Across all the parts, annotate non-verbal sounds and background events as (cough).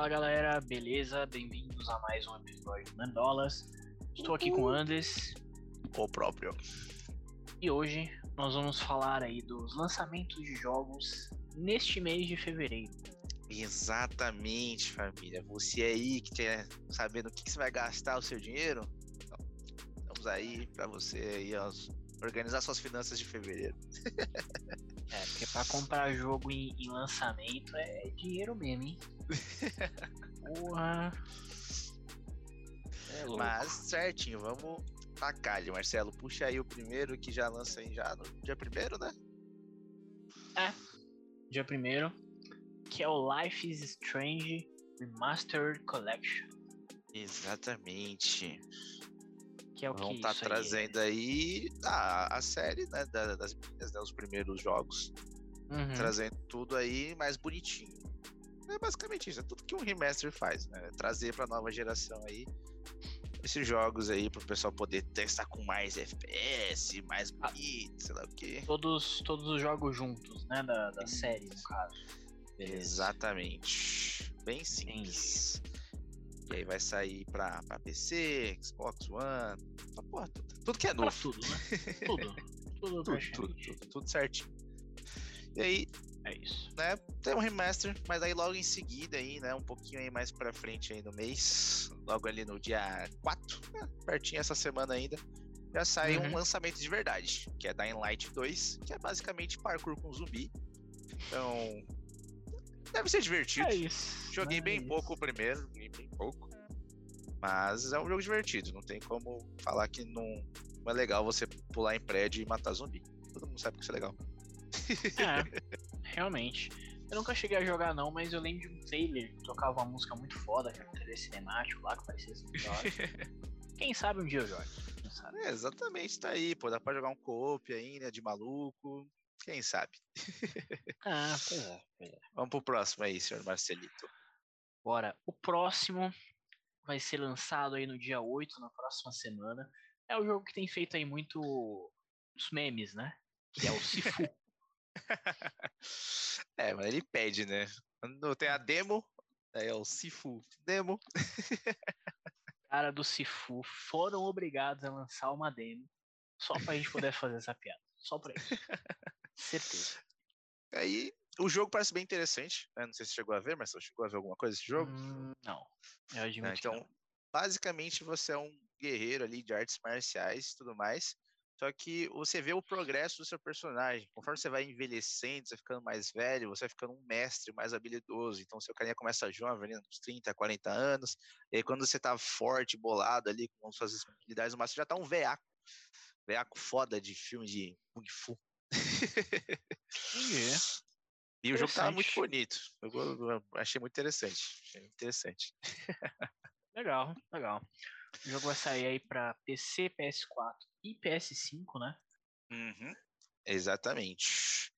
Fala galera, beleza? Bem-vindos a mais um episódio do Mandolas. Estou aqui com o Andes O próprio. e hoje nós vamos falar aí dos lançamentos de jogos neste mês de fevereiro. Exatamente, família. Você aí que quer saber no que, que você vai gastar o seu dinheiro? Então, estamos aí pra você aí, ó, organizar suas finanças de fevereiro. (laughs) É, porque pra comprar jogo em, em lançamento é dinheiro mesmo, hein? (laughs) Porra. É louco. Mas certinho, vamos tacar ali, Marcelo. Puxa aí o primeiro que já lança aí já no dia primeiro, né? Dia primeiro, que é o Life is Strange Remastered Collection. Exatamente. Que é o Vão estar aí é? trazendo aí a, a série, né, da- das meninas, né, os primeiros jogos. Uhum. Trazendo tudo aí mais bonitinho. É basicamente isso, é tudo que um remaster faz, né? Trazer pra nova geração aí esses jogos aí pro pessoal poder testar com mais FPS, mais Ah. bonito, sei lá o quê. Todos, todos os jogos juntos, né? Da, da série, no caso. Beleza. Exatamente. Bem simples. E aí vai sair pra, pra PC, Xbox One, pra porra, tudo, tudo que é Pra novo. tudo, né? Tudo. (laughs) Tudo, Tudo, tudo, tudo, tudo certinho. E aí, É isso. né, tem um remaster, mas aí logo em seguida aí, né, um pouquinho aí mais pra frente aí no mês, logo ali no dia 4, né, pertinho essa semana ainda, já sai um Uhum. lançamento de verdade, que é Dying Light 2, que é basicamente parkour com zumbi. Então, deve ser divertido. É isso. Joguei é bem isso. pouco o primeiro, joguei bem pouco. Mas é um jogo divertido, não tem como falar que não, não é legal você pular em prédio e matar zumbi. Todo mundo sabe que isso é legal. É, (laughs) realmente. Eu nunca cheguei a jogar não, mas eu lembro de um trailer que tocava uma música muito foda, que era um trailer cinemático lá, que parecia assim. (laughs) Quem sabe um dia eu sabe? É, exatamente, tá aí, pô. Dá pra jogar um co-op aí, né? De maluco. Quem sabe? Ah, (laughs) pois é, pois é. Vamos pro próximo aí, senhor Marcelito. Bora. O próximo vai ser lançado aí no dia 8, na próxima semana. É o jogo que tem feito aí muito os memes, né? Que é o Sifu. (laughs) é, mas ele pede, né? Quando tem a demo, aí é o Sifu. Demo. (laughs) cara do Sifu foram obrigados a lançar uma demo só pra gente poder fazer essa piada. Só pra isso. Certeza. Aí o jogo parece bem interessante. né? Não sei se chegou a ver, mas você chegou a ver alguma coisa desse jogo? Hum, não. Eu admito que Então, não. basicamente você é um guerreiro ali de artes marciais e tudo mais. Só que você vê o progresso do seu personagem. Conforme você vai envelhecendo, você vai ficando mais velho, você vai ficando um mestre mais habilidoso. Então, seu carinha começa jovem, uns 30, 40 anos. E aí, quando você tá forte, bolado ali, com suas habilidades no máximo, você já tá um veaco. Veaco foda de filme de Kung Fu. Entendi. E o jogo tava muito bonito. Eu, eu achei muito interessante. Achei interessante. (laughs) Legal, legal. O jogo vai sair aí pra PC, PS4 e PS5, né? Uhum, Exatamente.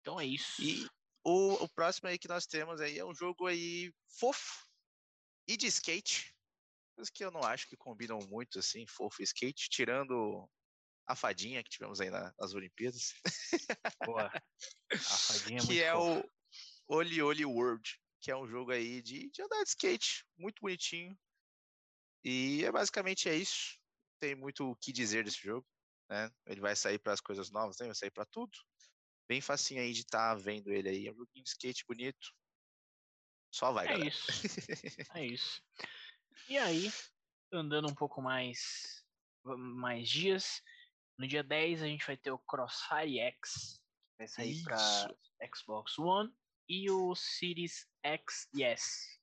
Então é isso. E o, o próximo aí que nós temos aí é um jogo aí fofo e de skate. Coisas que eu não acho que combinam muito assim, fofo e skate, tirando a fadinha que tivemos aí na- nas Olimpíadas, Boa. A (laughs) fadinha é muito que é fofa. o Oli Oli World, que é um jogo aí de, de andar de skate, muito bonitinho. E é basicamente é isso. Tem muito o que dizer desse jogo, né? Ele vai sair para as coisas novas, né? Vai sair para tudo. Bem facinho aí de estar vendo ele aí. É um joguinho de skate bonito. Só vai, É galera. isso. (laughs) É isso. E aí, andando um pouco mais, mais dias, no dia 10 a gente vai ter o Crossfire X, que vai sair para Xbox One, e o Series X e S.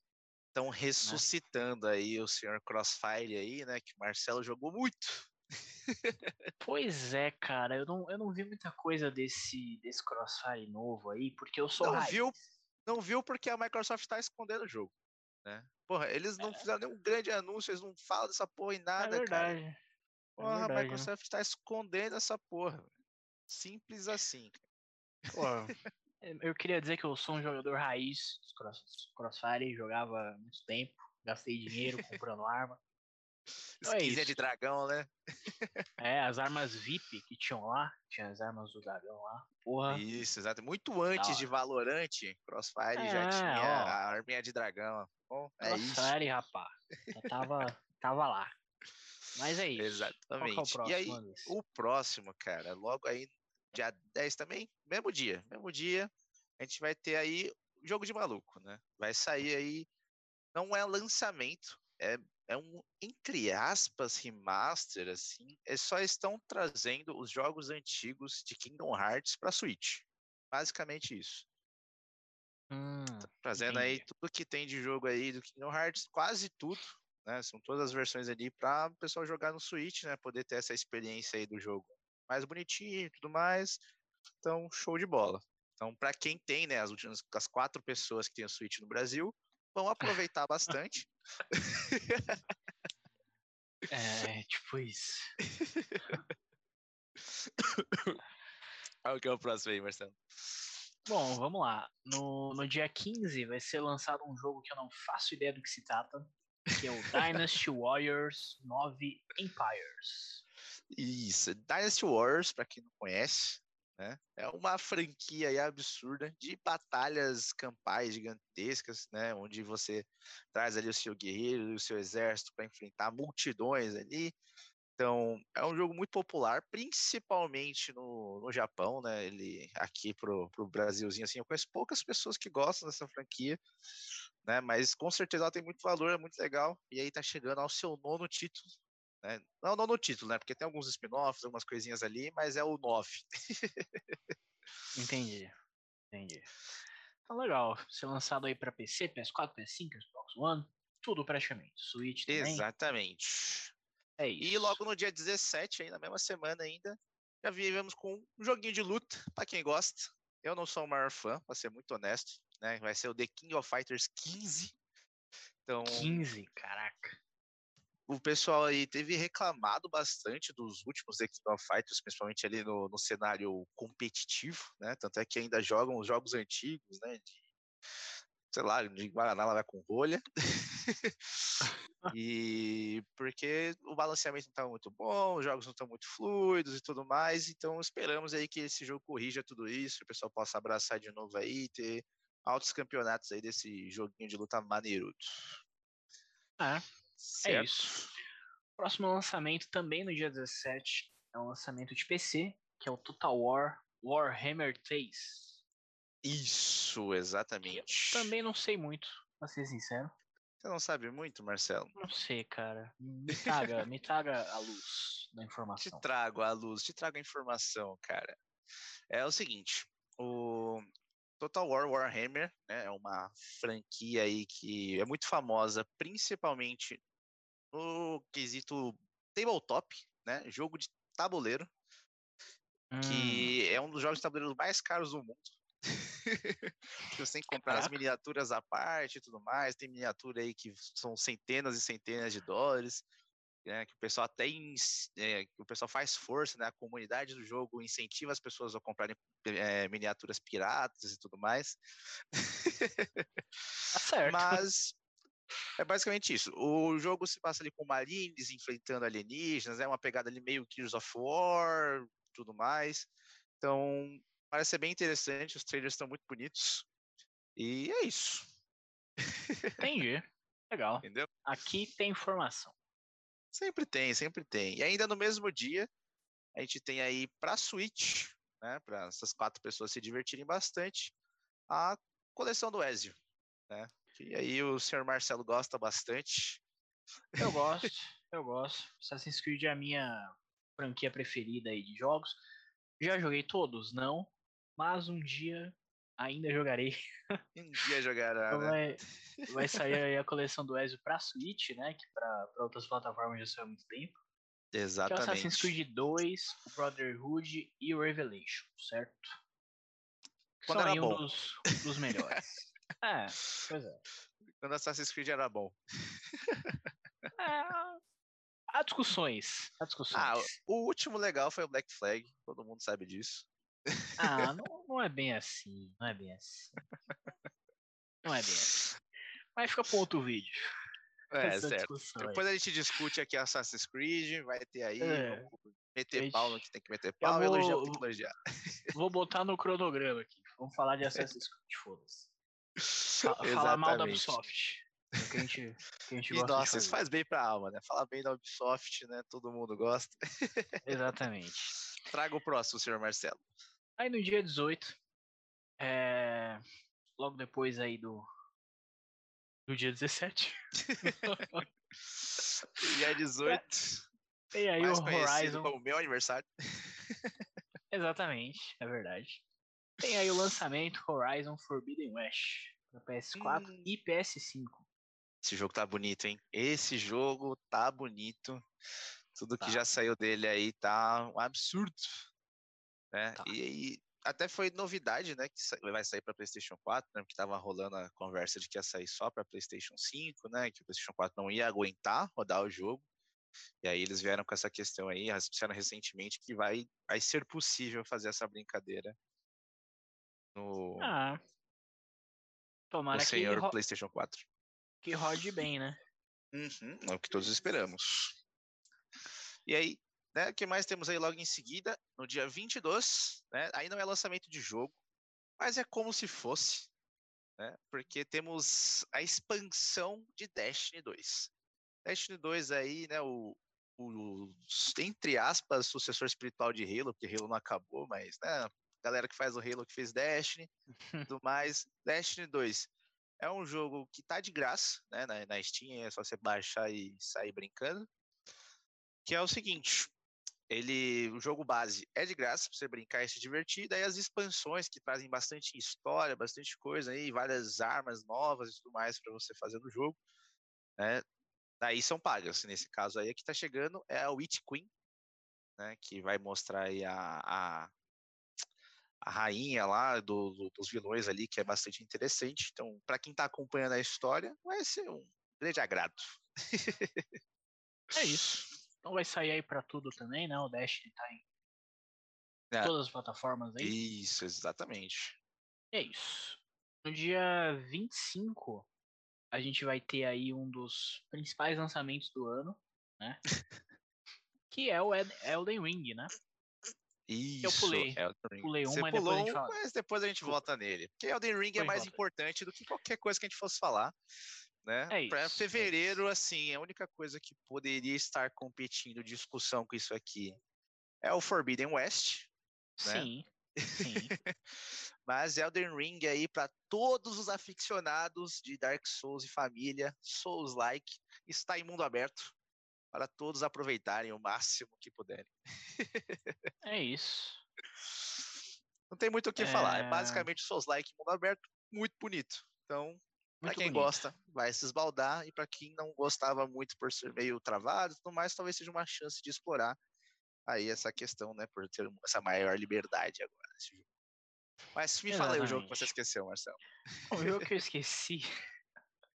Estão ressuscitando aí o senhor Crossfire aí, né? Que o Marcelo jogou muito. (laughs) Pois é, cara, eu não, eu não vi muita coisa desse, desse Crossfire novo aí, porque eu sou Não viu? Não viu porque a Microsoft tá escondendo o jogo, né? Porra, eles não fizeram nenhum grande anúncio, eles não falam dessa porra em É nada, cara. verdade. É Porra, a verdade, né? Microsoft tá escondendo essa porra. Simples assim. É, (laughs) eu queria dizer que eu sou um jogador raiz dos cross, Crossfire, jogava muito tempo, gastei dinheiro comprando arma. Então é isso. de dragão, né? É, as armas VIP que tinham lá, tinha as armas do dragão lá. Porra. Isso, exato. Muito antes de. Valorante, Crossfire já É, tinha ó. a arminha de dragão. Bom, é Nossa, isso. rapaz. Já tava, tava lá. Mas é isso. Qual que é o Exatamente. próximo, e aí, Anderson? o próximo, cara, logo aí, dia 10 também, mesmo dia. Mesmo dia, a gente vai ter aí jogo de maluco, né? Vai sair aí. Não é lançamento, é, é um, entre aspas, remaster, assim. É só estão trazendo os jogos antigos de Kingdom Hearts pra Switch. Basicamente isso. Hum, Trazendo aí entendi. tudo que tem de jogo aí do Kingdom Hearts, quase tudo, né? São todas as versões ali para o pessoal jogar no Switch, né? Poder ter essa experiência aí do jogo mais bonitinho e tudo mais. Então, show de bola. Então, para quem tem, né, as últimas as quatro pessoas que tem o Switch no Brasil, vão aproveitar (laughs) bastante. É, tipo isso. (laughs) Qual que é o próximo aí, Marcelo? Bom, vamos lá. No, no dia 15 vai ser lançado um jogo que eu não faço ideia do que se trata, que é o Dynasty Warriors 9 Empires. Isso, Dynasty Wars, para quem não conhece, né? É uma franquia absurda de batalhas campais gigantescas, né? Onde você traz ali o seu guerreiro e o seu exército para enfrentar multidões ali. Então, é um jogo muito popular, principalmente no, no Japão, né? Ele aqui pro, pro Brasilzinho, assim, eu conheço poucas pessoas que gostam dessa franquia, né? Mas com certeza ela tem muito valor, é muito legal. E aí tá chegando ao seu nono título, né? Não, não no título, né? Porque tem alguns spin-offs, algumas coisinhas ali, mas é o 9. Entendi. Entendi. Tá legal. Ser lançado aí pra PC, PS4, PS5, Xbox One, tudo praticamente. Switch também. Exatamente. É isso. E logo no dia 17, aí na mesma semana ainda, já vivemos com um joguinho de luta, pra quem gosta. Eu não sou o maior fã, pra ser muito honesto, né? Vai ser o The King of Fighters 15. Então, 15, caraca. o pessoal aí teve reclamado bastante dos últimos The King of Fighters, principalmente ali no, no cenário competitivo, né? Tanto é que ainda jogam os jogos antigos, né? De, sei lá, de Guaraná lá com rolha. (laughs) e porque o balanceamento não estava muito bom, os jogos não estão muito fluidos e tudo mais, então esperamos aí que esse jogo corrija tudo isso, que o pessoal possa abraçar de novo aí ter altos campeonatos aí desse joguinho de luta maneirudo. É, é Certo? isso. Próximo lançamento também no dia 17 é um lançamento de PC, que é o Total War Warhammer 3. Isso, exatamente. Também não sei muito, pra ser sincero. Você não sabe muito, Marcelo? Não sei, cara. Me traga, me traga a luz da Te informação. trago a luz, te trago a informação, cara. É o seguinte, o Total War Warhammer né, é uma franquia aí que é muito famosa, principalmente no quesito tabletop, né? Jogo de tabuleiro, Hum, que é um dos jogos de tabuleiro mais caros do mundo. (laughs) Você tem que comprar as miniaturas à parte e tudo mais. Tem miniatura aí que são centenas e centenas de dólares. Né, que o pessoal até é, que o pessoal faz força, né? A comunidade do jogo incentiva as pessoas a comprarem é, miniaturas piratas e tudo mais. tá certo. Mas é basicamente isso. O jogo se passa ali com marines enfrentando alienígenas, é uma pegada ali meio Gears of War, tudo mais. Então, parece ser bem interessante, os trailers estão muito bonitos. E é isso, Entendi. Legal. (laughs) entendeu? Aqui tem informação. Sempre tem, sempre tem. E ainda no mesmo dia, a gente tem aí pra Switch, né, para essas quatro pessoas se divertirem bastante, a coleção do Ezio, né? Que aí o senhor Marcelo gosta bastante. Eu gosto, eu gosto. Assassin's Creed é a minha franquia preferida aí de jogos. Já joguei todos? Não. Mas um dia ainda jogarei. (laughs) Um dia jogará, Então né? vai, vai sair (laughs) aí a coleção do Ezio pra Switch, né? Que pra, pra outras plataformas já saiu há muito tempo. Que é o Exatamente. Assassin's Creed 2, o Brotherhood e o Revelation, certo? Quando São era aí um bom. dos, dos melhores. (laughs) é, pois é. Quando Assassin's Creed era bom. é. Há discussões. Há discussões. Ah, o último legal foi o Black Flag, todo mundo sabe disso. Ah, não, não é bem assim. Não é bem assim. Não é bem assim. Mas fica para outro vídeo. É, certo. Depois aí. a gente discute aqui Assassin's Creed, vai ter aí, é. meter gente... pau no que tem que meter pau, vou... elogiar tem que elogiar. (laughs) Vou botar no cronograma aqui. Vamos falar de Assassin's Creed, foda-se. (laughs) Falar mal da Ubisoft. É que a gente, que a gente e, nossa, isso faz bem pra alma, né? Falar bem da Ubisoft, né? Todo mundo gosta. Exatamente. (laughs) Traga o próximo, senhor Marcelo. Aí no dia 18, é... logo depois aí do, do dia 17. (laughs) dia 18. E aí mais o Horizon. como meu aniversário. (laughs) Exatamente, é verdade. Tem aí o lançamento Horizon Forbidden West para PS4 hum. e PS5. Esse jogo tá bonito, hein? Esse jogo tá bonito. Tudo tá. que já saiu dele aí tá um absurdo. Né? Tá. E, e, até foi novidade, né? Que vai sair para PlayStation 4, né? Porque tava rolando a conversa de que ia sair só para PlayStation 5, né? Que o PlayStation 4 não ia aguentar rodar o jogo. E aí eles vieram com essa questão aí, disseram recentemente que vai, vai ser possível fazer essa brincadeira no, ah, tomara no senhor PlayStation 4 que rode bem, né? Uhum, é o que todos esperamos. E aí, né, o que mais temos aí logo em seguida? No dia 22, né, aí não é lançamento de jogo, mas é como se fosse, né, porque temos a expansão de Destiny 2. Destiny 2 aí, né, o, o, entre aspas, sucessor espiritual de Halo, porque Halo não acabou, mas, né, galera que faz o Halo que fez Destiny, (laughs) tudo mais. Destiny 2 é um jogo que tá de graça, né, na, na Steam, é só você baixar e sair brincando. Que é o seguinte, ele, o jogo base é de graça para você brincar e se divertir, daí as expansões que trazem bastante história, bastante coisa aí, várias armas novas e tudo mais para você fazer no jogo, né? Daí são pagas. Nesse caso aí, a que está chegando é a Witch Queen, né? Que vai mostrar aí a, a a rainha lá do, do, dos vilões ali, que é bastante interessante. Então, para quem está acompanhando a história, vai ser um grande agrado. é isso. Então vai sair aí para tudo também, né? O Destiny tá em é. todas as plataformas aí. Isso, exatamente. É isso. No dia 25, a gente vai ter aí um dos principais lançamentos do ano, né? (laughs) que é o Elden Ring, né? Isso, eu pulei. Elden. Pulei um, Você mas pulou depois a gente fala. mas depois a gente volta nele. Porque Elden Ring é mais volta. importante do que qualquer coisa que a gente fosse falar. Né? É para fevereiro, é assim, a única coisa que poderia estar competindo discussão com isso aqui é o Forbidden West. Né? Sim. Sim. (laughs) Mas Elden Ring aí para todos os aficionados de Dark Souls e família, Souls-like, está em mundo aberto para todos aproveitarem o máximo que puderem. (laughs) é isso. Não tem muito o que é... falar. É basicamente Souls-like mundo aberto, muito bonito. Então, para quem bonito. gosta, vai se esbaldar. E para quem não gostava muito por ser meio travado e tudo mais, talvez seja uma chance de explorar aí essa questão, né? Por ter essa maior liberdade agora nesse jogo. Mas me Exatamente. fala aí o jogo que você esqueceu, Marcelo. O jogo que eu (laughs) esqueci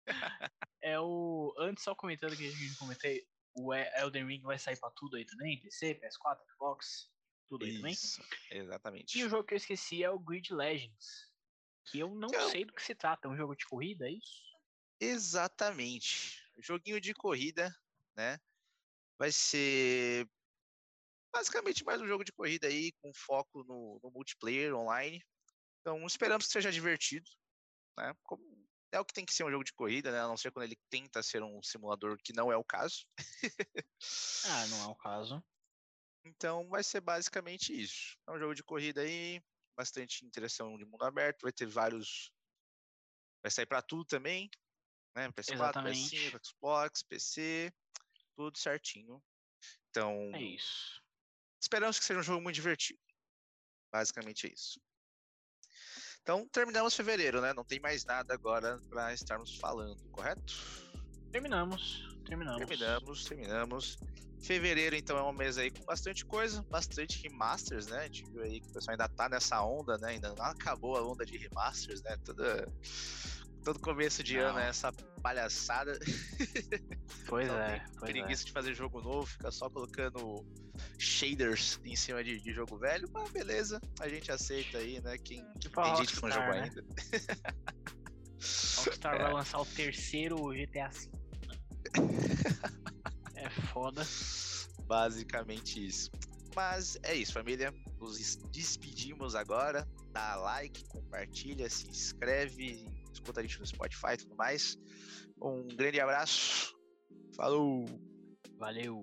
(laughs) é o. Antes, só comentando que a gente comentei, o Elden Ring vai sair para tudo aí também, PC, PS4, Xbox, tudo aí Isso, também. Exatamente. E o jogo que eu esqueci é o Grid Legends, que eu não então, sei do que se trata, é um jogo de corrida, é isso? Exatamente. Joguinho de corrida, né? Vai ser basicamente mais um jogo de corrida aí com foco no, no multiplayer online. Então esperamos que seja divertido, né? Como é o que tem que ser um jogo de corrida, né? A não ser quando ele tenta ser um simulador, que não é o caso. ah, não é o caso. Então vai ser basicamente isso. É um jogo de corrida aí, bastante interação de mundo aberto, vai ter vários. Vai sair para tudo também, né? PS4, Exatamente. PS5, Xbox, PC, tudo certinho. Então. É isso. Esperamos que seja um jogo muito divertido. Basicamente é isso. Então, terminamos fevereiro, né? Não tem mais nada agora para estarmos falando, correto? Terminamos, terminamos. Terminamos, terminamos. Fevereiro, então, é um mês aí com bastante coisa, bastante remasters, né? A gente viu aí que o pessoal ainda tá nessa onda, né? Ainda não acabou a onda de remasters, né? Toda todo começo de não. ano é essa palhaçada. Pois é. Pois preguiça é. de fazer jogo novo, fica só colocando shaders em cima de, de, jogo velho, mas beleza, a gente aceita aí, né? Quem, tipo tem gente que não jogou né? ainda. Rockstar (laughs) é. vai lançar o terceiro GTA V. (laughs) é foda. Basicamente isso. Mas é isso, família. Nos despedimos agora. Dá like, compartilha, se inscreve, escuta a gente no Spotify e tudo mais. Um grande abraço. Falou! Valeu!